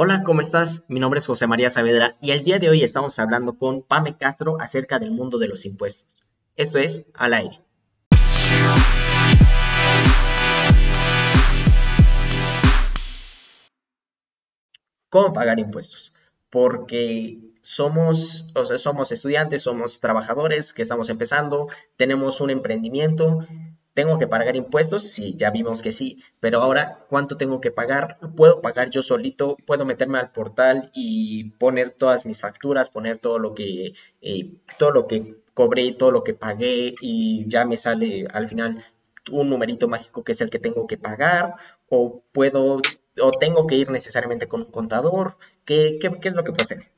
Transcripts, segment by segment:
Hola, ¿cómo estás? Mi nombre es José María Saavedra y el día de hoy estamos hablando con Pame Castro acerca del mundo de los impuestos. Esto es Al aire. ¿Cómo pagar impuestos? Porque somos, o sea, somos estudiantes, somos trabajadores que estamos empezando, tenemos un emprendimiento ¿Tengo que pagar impuestos? Sí, ya vimos que sí, pero ahora, ¿cuánto tengo que pagar? ¿Puedo pagar yo solito? ¿Puedo meterme al portal y poner todas mis facturas, poner todo lo que, eh, todo lo que cobré, todo lo que pagué y ya me sale al final un numerito mágico que es el que tengo que pagar? ¿O puedo, o tengo que ir necesariamente con un contador? ¿Qué, qué, qué es lo que puedo hacer?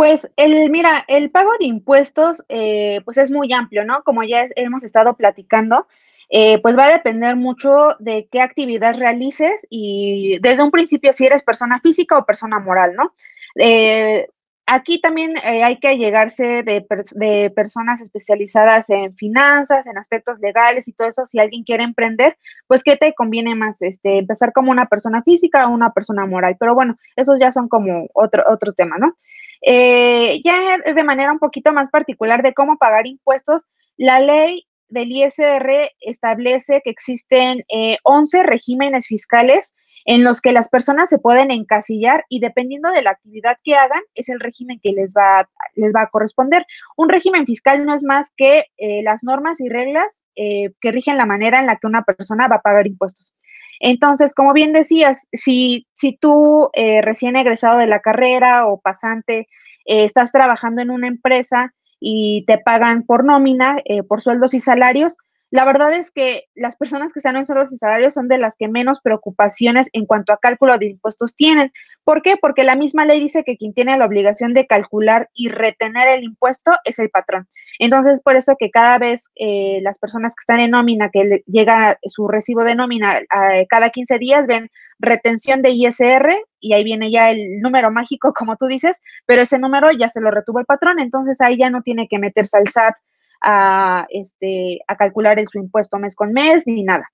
Pues el, mira, el pago de impuestos, eh, pues es muy amplio, ¿no? Como ya hemos estado platicando, eh, pues va a depender mucho de qué actividad realices y desde un principio si eres persona física o persona moral, ¿no? Eh, aquí también hay que llegarse de, de, personas especializadas en finanzas, en aspectos legales y todo eso. Si alguien quiere emprender, pues qué te conviene más, este, empezar como una persona física o una persona moral. Pero bueno, esos ya son como otro, otro tema, ¿no? Eh, ya de manera un poquito más particular de cómo pagar impuestos, la ley del ISR establece que existen 11 eh, regímenes fiscales en los que las personas se pueden encasillar y dependiendo de la actividad que hagan, es el régimen que les va, les va a corresponder. Un régimen fiscal no es más que eh, las normas y reglas que rigen la manera en la que una persona va a pagar impuestos. Entonces, como bien decías, si, si tú eh, recién egresado de la carrera o pasante, eh, estás trabajando en una empresa y te pagan por nómina, eh, por sueldos y salarios, la verdad es que las personas que están en sueldos y salarios son de las que menos preocupaciones en cuanto a cálculo de impuestos tienen. ¿Por qué? Porque la misma ley dice que quien tiene la obligación de calcular y retener el impuesto es el patrón. Entonces, por eso que cada vez eh, las personas que están en nómina, que llega su recibo de nómina cada 15 días, ven retención de ISR y ahí viene ya el número mágico, como tú dices, pero ese número ya se lo retuvo el patrón, entonces ahí ya no tiene que meterse al SAT a, este, a calcular el, su impuesto mes con mes ni nada.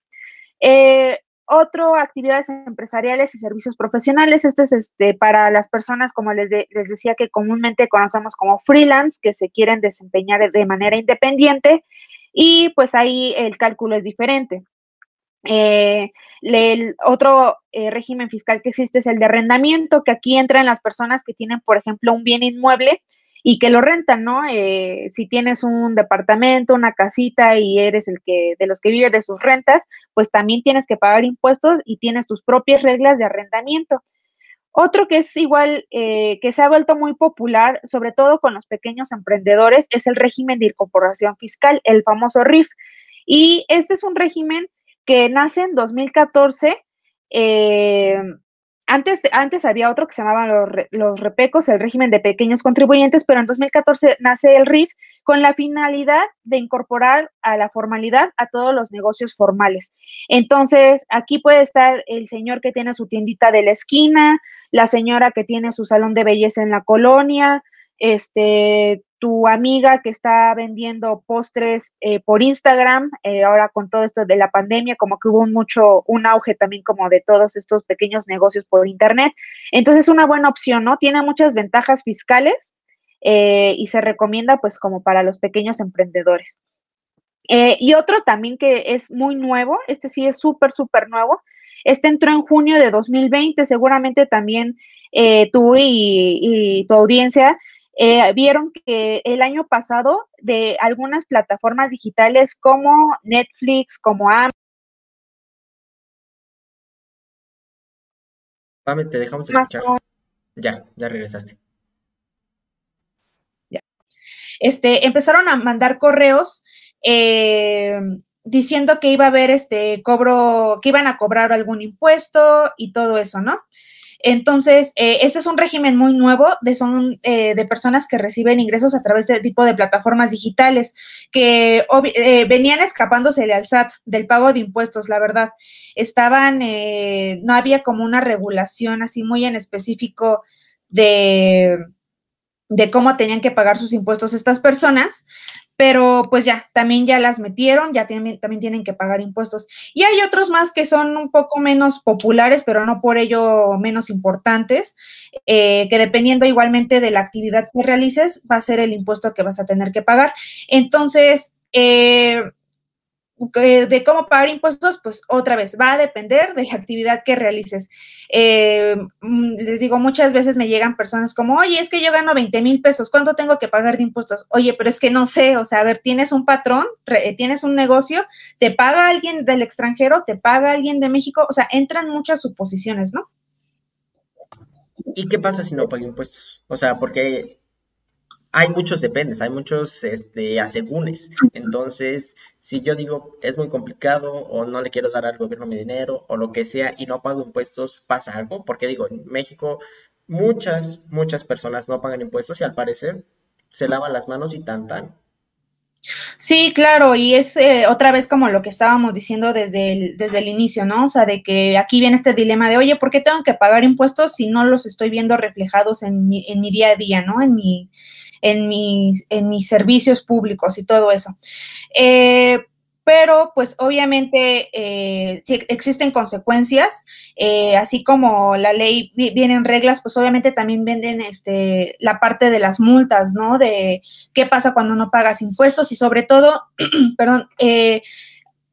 Eh, otro, actividades empresariales y servicios profesionales. Este es este, para las personas, como les, les decía, que comúnmente conocemos como freelance, que se quieren desempeñar de manera independiente y pues ahí el cálculo es diferente. Eh, el otro eh, régimen fiscal que existe es el de arrendamiento, que aquí entran las personas que tienen, por ejemplo, un bien inmueble y que lo rentan, ¿no? Eh, si tienes un departamento, una casita y eres el que de los que vive de sus rentas, pues también tienes que pagar impuestos y tienes tus propias reglas de arrendamiento. Otro que es igual, eh, que se ha vuelto muy popular, sobre todo con los pequeños emprendedores, es el régimen de incorporación fiscal, el famoso RIF. Y este es un régimen que nace en 2014 eh, antes, antes había otro que se llamaban los, los, repecos, el régimen de pequeños contribuyentes, pero en 2014 nace el RIF con la finalidad de incorporar a la formalidad a todos los negocios formales. Entonces, aquí puede estar el señor que tiene su tiendita de la esquina, la señora que tiene su salón de belleza en la colonia, este, tu amiga que está vendiendo postres eh, por Instagram, eh, ahora con todo esto de la pandemia, como que hubo un mucho, un auge también como de todos estos pequeños negocios por Internet. Entonces, es una buena opción, ¿no? Tiene muchas ventajas fiscales eh, y se recomienda pues como para los pequeños emprendedores. y otro también que es muy nuevo, este sí es súper, súper nuevo, este entró en junio de 2020, seguramente también tú y tu audiencia eh, vieron que el año pasado de algunas plataformas digitales como Netflix, como Amazon, Pame, te dejamos escuchar. Ya, ya regresaste. Ya. Este, empezaron a mandar correos eh, diciendo que iba a haber este cobro, que iban a cobrar algún impuesto y todo eso, ¿no? Entonces, eh, este es un régimen muy nuevo de, son, eh, de personas que reciben ingresos a través de tipo de plataformas digitales que eh, venían escapándose al SAT del pago de impuestos, la verdad. Estaban, no había como una regulación así muy en específico de, de cómo tenían que pagar sus impuestos estas personas, pero pues ya, también ya las metieron, ya también tienen que pagar impuestos. Y hay otros más que son un poco menos populares, pero no por ello menos importantes, eh, que dependiendo igualmente de la actividad que realices, va a ser el impuesto que vas a tener que pagar. Entonces, eh, de cómo pagar impuestos, pues otra vez va a depender de la actividad que realices. Eh, mm, les digo, muchas veces me llegan personas como, oye, es que yo gano 20 mil pesos, ¿cuánto tengo que pagar de impuestos? Oye, pero es que no sé, o sea, a ver, tienes un patrón, tienes un negocio, te paga alguien del extranjero, te paga alguien de México, o sea, entran muchas suposiciones, ¿no? ¿Y qué pasa si no paga impuestos? O sea, porque hay muchos dependes, hay muchos este, asegúnes. Entonces, si yo digo es muy complicado o no le quiero dar al gobierno mi dinero o lo que sea y no pago impuestos, ¿pasa algo? Porque digo, en México muchas, muchas personas no pagan impuestos y al parecer se lavan las manos y tan tan. Sí, claro, y es eh, otra vez como lo que estábamos diciendo desde el, desde el inicio, ¿no? O sea, de que aquí viene este dilema de, oye, ¿por qué tengo que pagar impuestos si no los estoy viendo reflejados en mi, en mi día a día, ¿no? En mi, en mis, en mis servicios públicos y todo eso. Eh, pero pues obviamente eh, si existen consecuencias, eh, así como la ley vienen reglas, pues obviamente también venden este, la parte de las multas, ¿no? De qué pasa cuando no pagas impuestos y sobre todo, perdón, eh,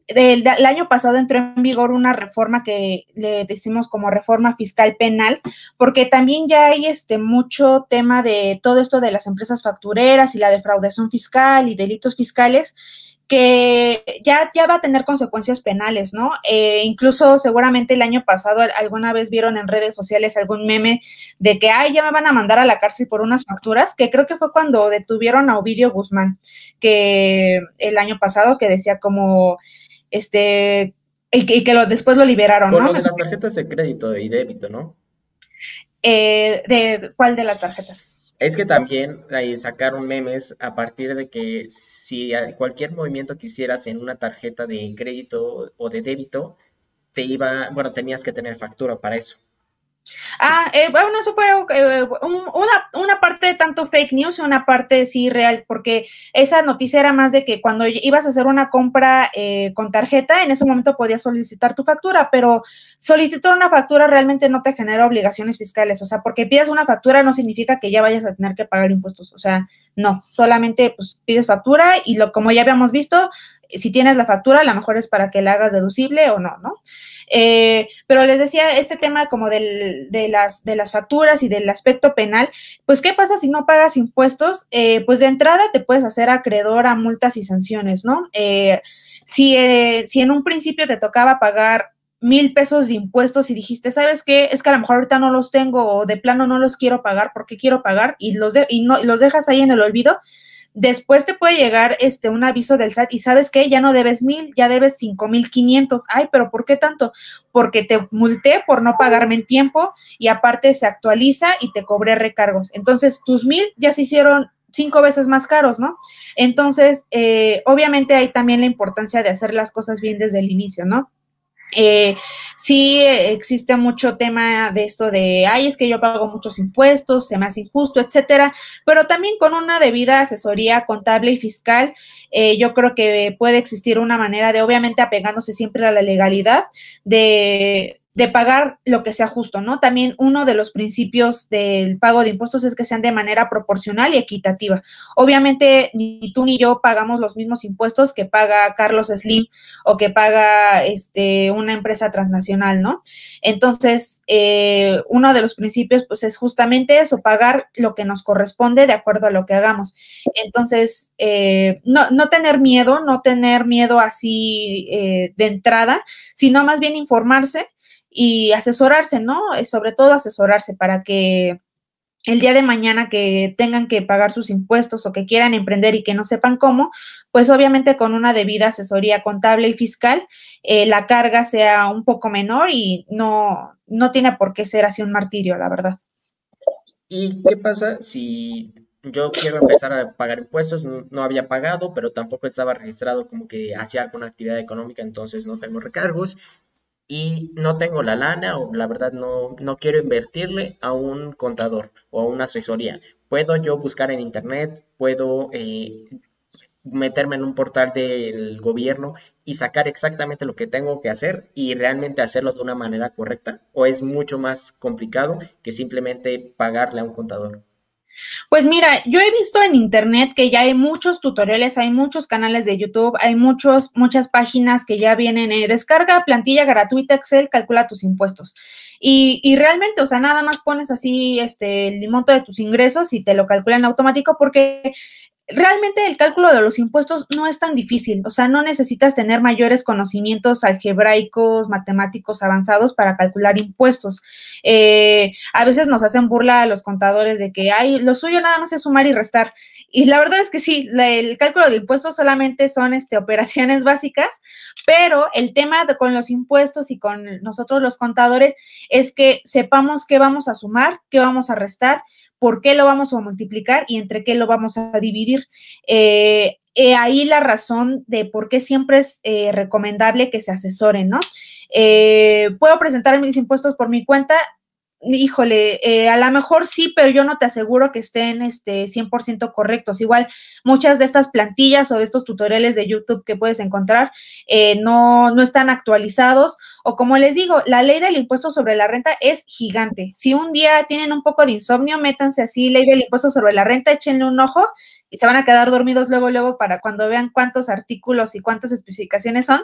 el, año pasado entró en vigor una reforma que le decimos como reforma fiscal penal, porque también ya hay este mucho tema de todo esto de las empresas factureras y la defraudación fiscal y delitos fiscales que ya, ya va a tener consecuencias penales, ¿no? Eh, incluso seguramente el año pasado alguna vez vieron en redes sociales algún meme de que, ay, ya me van a mandar a la cárcel por unas facturas, que creo que fue cuando detuvieron a Ovidio Guzmán, que el año pasado, que decía como, este, y que, lo, después lo liberaron, Con lo de las tarjetas de crédito y débito, ¿no? Eh, ¿De cuál de las tarjetas? Es que también ahí sacaron memes a partir de que si cualquier movimiento que hicieras en una tarjeta de crédito o de débito, te iba, bueno, tenías que tener factura para eso. Ah, eh, bueno, eso fue eh, una, una, parte tanto fake news y una parte sí real, porque esa noticia era más de que cuando ibas a hacer una compra eh, con tarjeta, en ese momento podías solicitar tu factura, pero solicitar una factura realmente no te genera obligaciones fiscales, o sea, porque pidas una factura no significa que ya vayas a tener que pagar impuestos, o sea, no, solamente pues pides factura y lo como ya habíamos visto, si tienes la factura, a lo mejor es para que la hagas deducible o no, ¿no? Eh, pero les decía, este tema como del, de, las, de las facturas y del aspecto penal, pues ¿qué pasa si no pagas impuestos? Eh, pues de entrada te puedes hacer acreedor a multas y sanciones, ¿no? Eh, si, si en un principio te tocaba pagar mil pesos de impuestos y dijiste, ¿sabes qué? Es que a lo mejor ahorita no los tengo o de plano no los quiero pagar porque quiero pagar y los, de, y no, los dejas ahí en el olvido, Después te puede llegar este un aviso del SAT y sabes que ya no debes mil, ya debes cinco mil quinientos. Ay, pero ¿por qué tanto? Porque te multé por no pagarme en tiempo y aparte se actualiza y te cobré recargos. Entonces tus mil ya se hicieron cinco veces más caros, ¿no? Entonces, eh, obviamente hay también la importancia de hacer las cosas bien desde el inicio, ¿no? Eh, sí existe mucho tema de esto de, ay, es que yo pago muchos impuestos, se me hace injusto, etcétera, pero también con una debida asesoría contable y fiscal, eh, yo creo que puede existir una manera de, obviamente, apegándose siempre a la legalidad, de de pagar lo que sea justo, ¿no? También uno de los principios del pago de impuestos es que sean de manera proporcional y equitativa. Obviamente, ni tú ni yo pagamos los mismos impuestos que paga Carlos Slim o que paga este, una empresa transnacional, ¿no? Entonces, eh, uno de los principios, pues, es justamente eso, pagar lo que nos corresponde de acuerdo a lo que hagamos. Entonces, eh, no, no, tener miedo, no tener miedo así eh, de entrada, sino más bien informarse y asesorarse, ¿no? Sobre todo asesorarse para que el día de mañana que tengan que pagar sus impuestos o que quieran emprender y que no sepan cómo, pues obviamente con una debida asesoría contable y fiscal, eh, la carga sea un poco menor y no, no tiene por qué ser así un martirio, la verdad. ¿Y qué pasa si yo quiero empezar a pagar impuestos? No, había pagado, pero tampoco estaba registrado como que hacía alguna actividad económica, entonces no tengo recargos y no tengo la lana o la verdad no, no quiero invertirle a un contador o a una asesoría. Puedo yo buscar en internet, puedo eh, meterme en un portal del gobierno y sacar exactamente lo que tengo que hacer y realmente hacerlo de una manera correcta? ¿O es mucho más complicado que simplemente pagarle a un contador? Pues mira, yo he visto en internet que ya hay muchos tutoriales, hay muchos canales de YouTube, hay muchos, muchas páginas que ya vienen, eh, descarga plantilla gratuita Excel, calcula tus impuestos. Y, y, realmente, o sea, nada más pones así este el monto de tus ingresos y te lo calculan automático porque realmente el cálculo de los impuestos no es tan difícil, o sea, no necesitas tener mayores conocimientos algebraicos, matemáticos avanzados para calcular impuestos. Eh, a veces nos hacen burla a los contadores de que, ay, lo suyo nada más es sumar y restar. Y la verdad es que sí, el cálculo de impuestos solamente son este, operaciones básicas, pero el tema con los impuestos y con nosotros los contadores es que sepamos qué vamos a sumar, qué vamos a restar, por qué lo vamos a multiplicar y entre qué lo vamos a dividir. Eh, ahí la razón de por qué siempre es eh, recomendable que se asesoren, ¿no? Eh, puedo presentar mis impuestos por mi cuenta, híjole, a lo mejor sí, pero yo no te aseguro que estén este, 100% correctos. Igual, muchas de estas plantillas o de estos tutoriales de YouTube que puedes encontrar no, no están actualizados. O como les digo, la ley del impuesto sobre la renta es gigante. Si un día tienen un poco de insomnio, métanse así, ley del impuesto sobre la renta, échenle un ojo y se van a quedar dormidos luego, luego para cuando vean cuántos artículos y cuántas especificaciones son.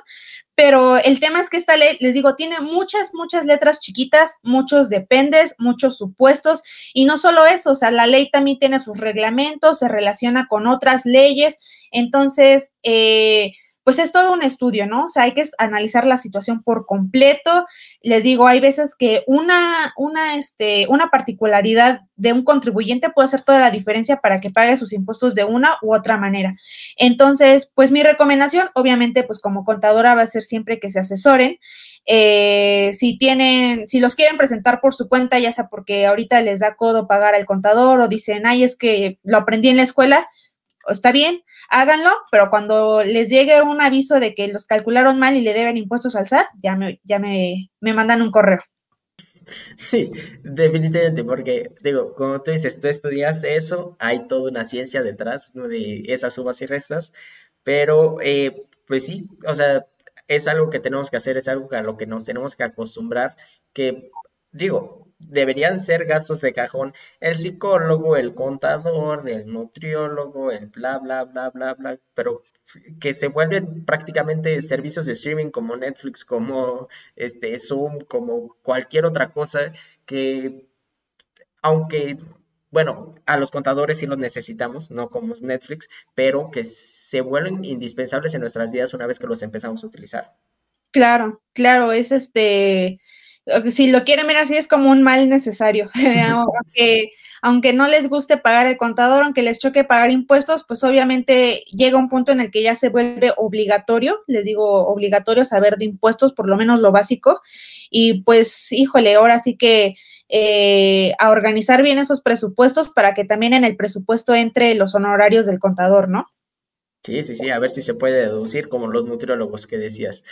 Pero el tema es que esta ley, les digo, tiene muchas, muchas letras chiquitas, muchos dependes, muchos supuestos y no solo eso, o sea, la ley también tiene sus reglamentos, se relaciona con otras leyes. Entonces, eh, pues es todo un estudio, ¿no? O sea, hay que analizar la situación por completo. Les digo, hay veces que una, una, este, una particularidad de un contribuyente puede hacer toda la diferencia para que pague sus impuestos de una u otra manera. Entonces, pues mi recomendación, obviamente, pues como contadora va a ser siempre que se asesoren. Eh, si tienen, si los quieren presentar por su cuenta, ya sea porque ahorita les da codo pagar al contador o dicen, ay, es que lo aprendí en la escuela, está bien, háganlo, pero cuando les llegue un aviso de que los calcularon mal y le deben impuestos al SAT, ya me, ya me, mandan un correo. Sí, definitivamente, porque digo, como tú dices, tú estudiaste eso, hay toda una ciencia detrás de esas sumas y restas, pero eh, pues sí, o sea, es algo que tenemos que hacer, es algo a lo que nos tenemos que acostumbrar, que digo, deberían ser gastos de cajón. El psicólogo, el contador, el nutriólogo, el bla, bla, bla, bla, bla, pero que se vuelven prácticamente servicios de streaming como Netflix, como este Zoom, como cualquier otra cosa que, aunque, bueno, a los contadores sí los necesitamos, no como Netflix, pero que se vuelven indispensables en nuestras vidas una vez que los empezamos a utilizar. Claro, claro, es este si lo quieren ver así, es como un mal necesario. aunque, aunque no les guste pagar el contador, aunque les choque pagar impuestos, pues obviamente llega un punto en el que ya se vuelve obligatorio, les digo, obligatorio saber de impuestos, por lo menos lo básico. Y pues, híjole, ahora sí que eh, a organizar bien esos presupuestos para que también en el presupuesto entre los honorarios del contador, ¿no? Sí, sí, sí, a ver si se puede deducir como los nutriólogos que decías.